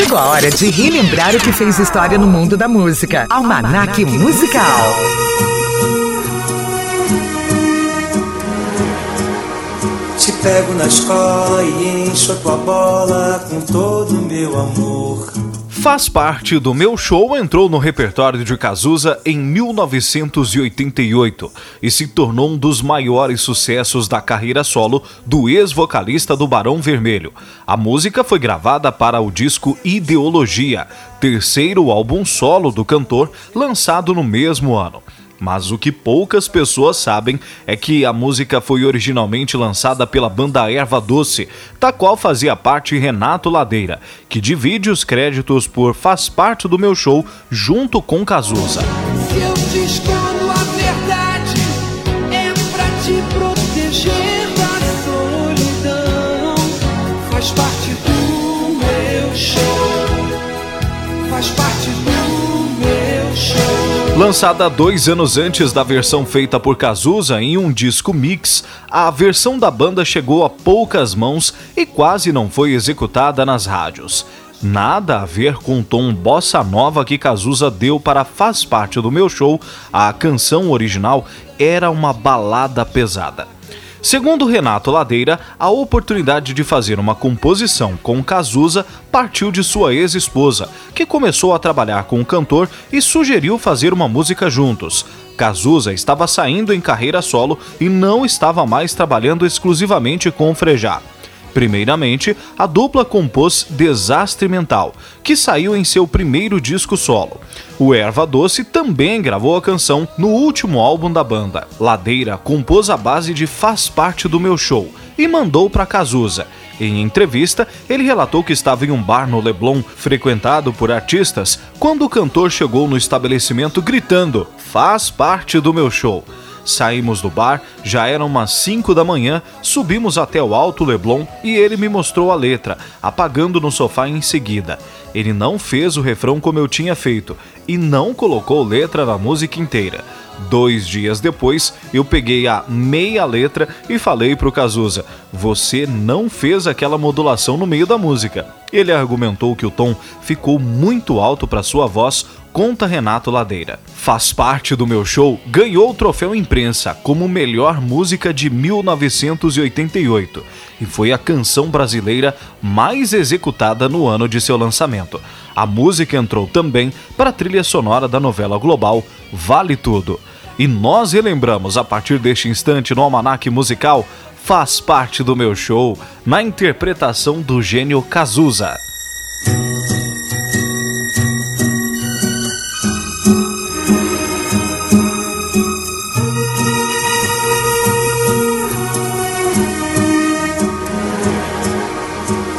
Chegou a hora de relembrar o que fez história no mundo da música. Almanac Musical. Te pego na escola e encho a tua bola com todo o meu amor. Faz parte do meu show entrou no repertório de Cazuza em 1988 e se tornou um dos maiores sucessos da carreira solo do ex-vocalista do Barão Vermelho. A música foi gravada para o disco Ideologia, terceiro álbum solo do cantor, lançado no mesmo ano. Mas o que poucas pessoas sabem é que a música foi originalmente lançada pela banda Erva Doce, da qual fazia parte Renato Ladeira, que divide os créditos por Faz Parte do Meu Show junto com Cazuza. Lançada dois anos antes da versão feita por Cazuza em um disco mix, a versão da banda chegou a poucas mãos e quase não foi executada nas rádios. Nada a ver com o tom bossa nova que Cazuza deu para Faz Parte do Meu Show, a canção original era uma balada pesada. Segundo Renato Ladeira, a oportunidade de fazer uma composição com Cazuza partiu de sua ex-esposa, que começou a trabalhar com o cantor e sugeriu fazer uma música juntos. Cazuza estava saindo em carreira solo e não estava mais trabalhando exclusivamente com o Frejá. Primeiramente, a dupla compôs Desastre Mental, que saiu em seu primeiro disco solo. O Erva Doce também gravou a canção no último álbum da banda. Ladeira compôs a base de Faz Parte do Meu Show e mandou para Cazuza. Em entrevista, ele relatou que estava em um bar no Leblon, frequentado por artistas, quando o cantor chegou no estabelecimento gritando: Faz parte do meu show. Saímos do bar, já eram umas 5 da manhã, subimos até o Alto Leblon e ele me mostrou a letra, apagando no sofá em seguida. Ele não fez o refrão como eu tinha feito e não colocou letra na música inteira. Dois dias depois, eu peguei a meia letra e falei pro Cazuza: Você não fez aquela modulação no meio da música. Ele argumentou que o tom ficou muito alto para sua voz, conta Renato Ladeira. Faz parte do meu show, ganhou o troféu imprensa como melhor música de 1988 e foi a canção brasileira mais executada no ano de seu lançamento. A música entrou também para a trilha sonora da novela global Vale Tudo. E nós relembramos a partir deste instante no Almanac Musical Faz parte do meu show, na interpretação do gênio Cazuza.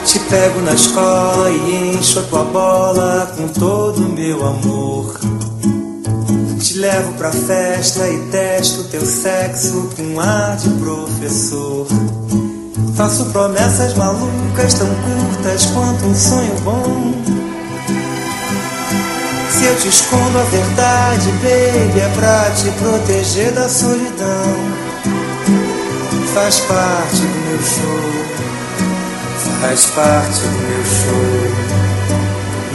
Te pego na escola e encho a tua bola com todo o meu amor. Te levo pra festa e testo teu sexo com ar de professor. Faço promessas malucas tão curtas quanto um sonho bom. Se eu te escondo a verdade, baby, é pra te proteger da solidão. Faz parte do meu show, faz parte do meu show,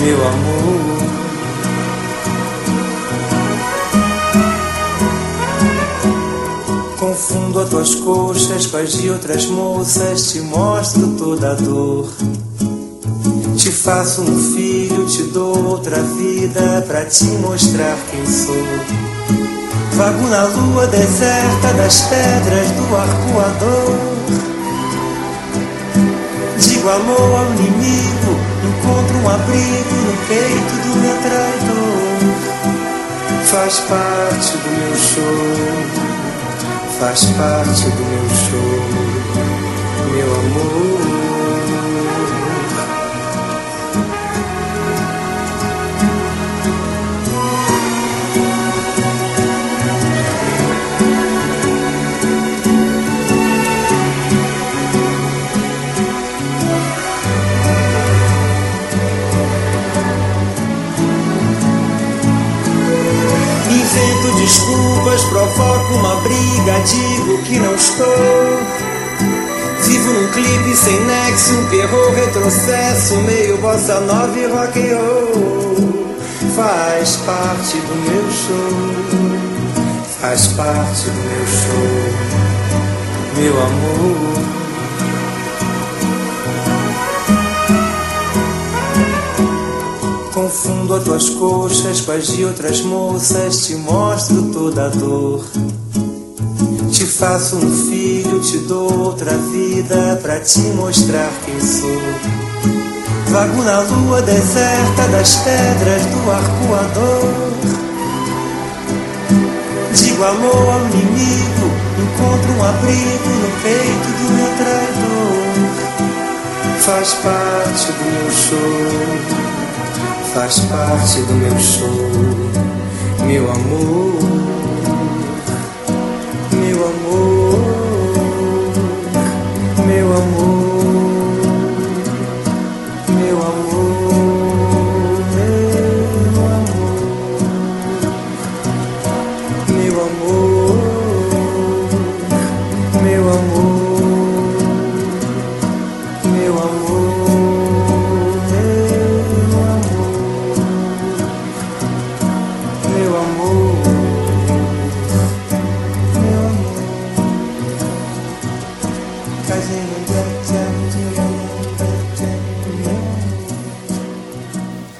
meu amor. Confundo as tuas coxas com as de outras moças, te mostro toda a dor. Te faço um filho, te dou outra vida pra te mostrar quem sou. Vago na lua deserta das pedras do arcoador. Digo alô ao inimigo, encontro um abrigo no peito do meu traidor. Faz parte do meu show faz parte do meu show, meu amor. Provoco uma briga, digo que não estou. Vivo num clipe sem nexo, um terror retrocesso, meio bossa nova e rock and roll. Faz parte do meu show, faz parte do meu show, meu amor. Confundo as tuas coxas com as de outras moças, te mostro toda a dor. Te faço um filho, te dou outra vida pra te mostrar quem sou. Vago na lua deserta das pedras do arcoador. Digo alô ao inimigo, encontro um abrigo no peito do meu traidor. Faz parte do meu show, faz parte do meu show, meu amor.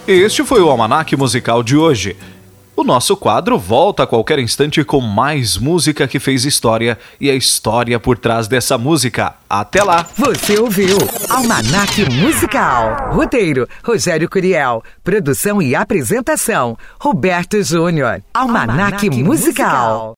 Este foi o Almanac Musical de hoje. O nosso quadro volta a qualquer instante com mais música que fez história e a história por trás dessa música. Até lá! Você ouviu Almanac Musical. Roteiro: Rogério Curiel. Produção e apresentação: Roberto Júnior. Almanac, Almanac Musical. Musical.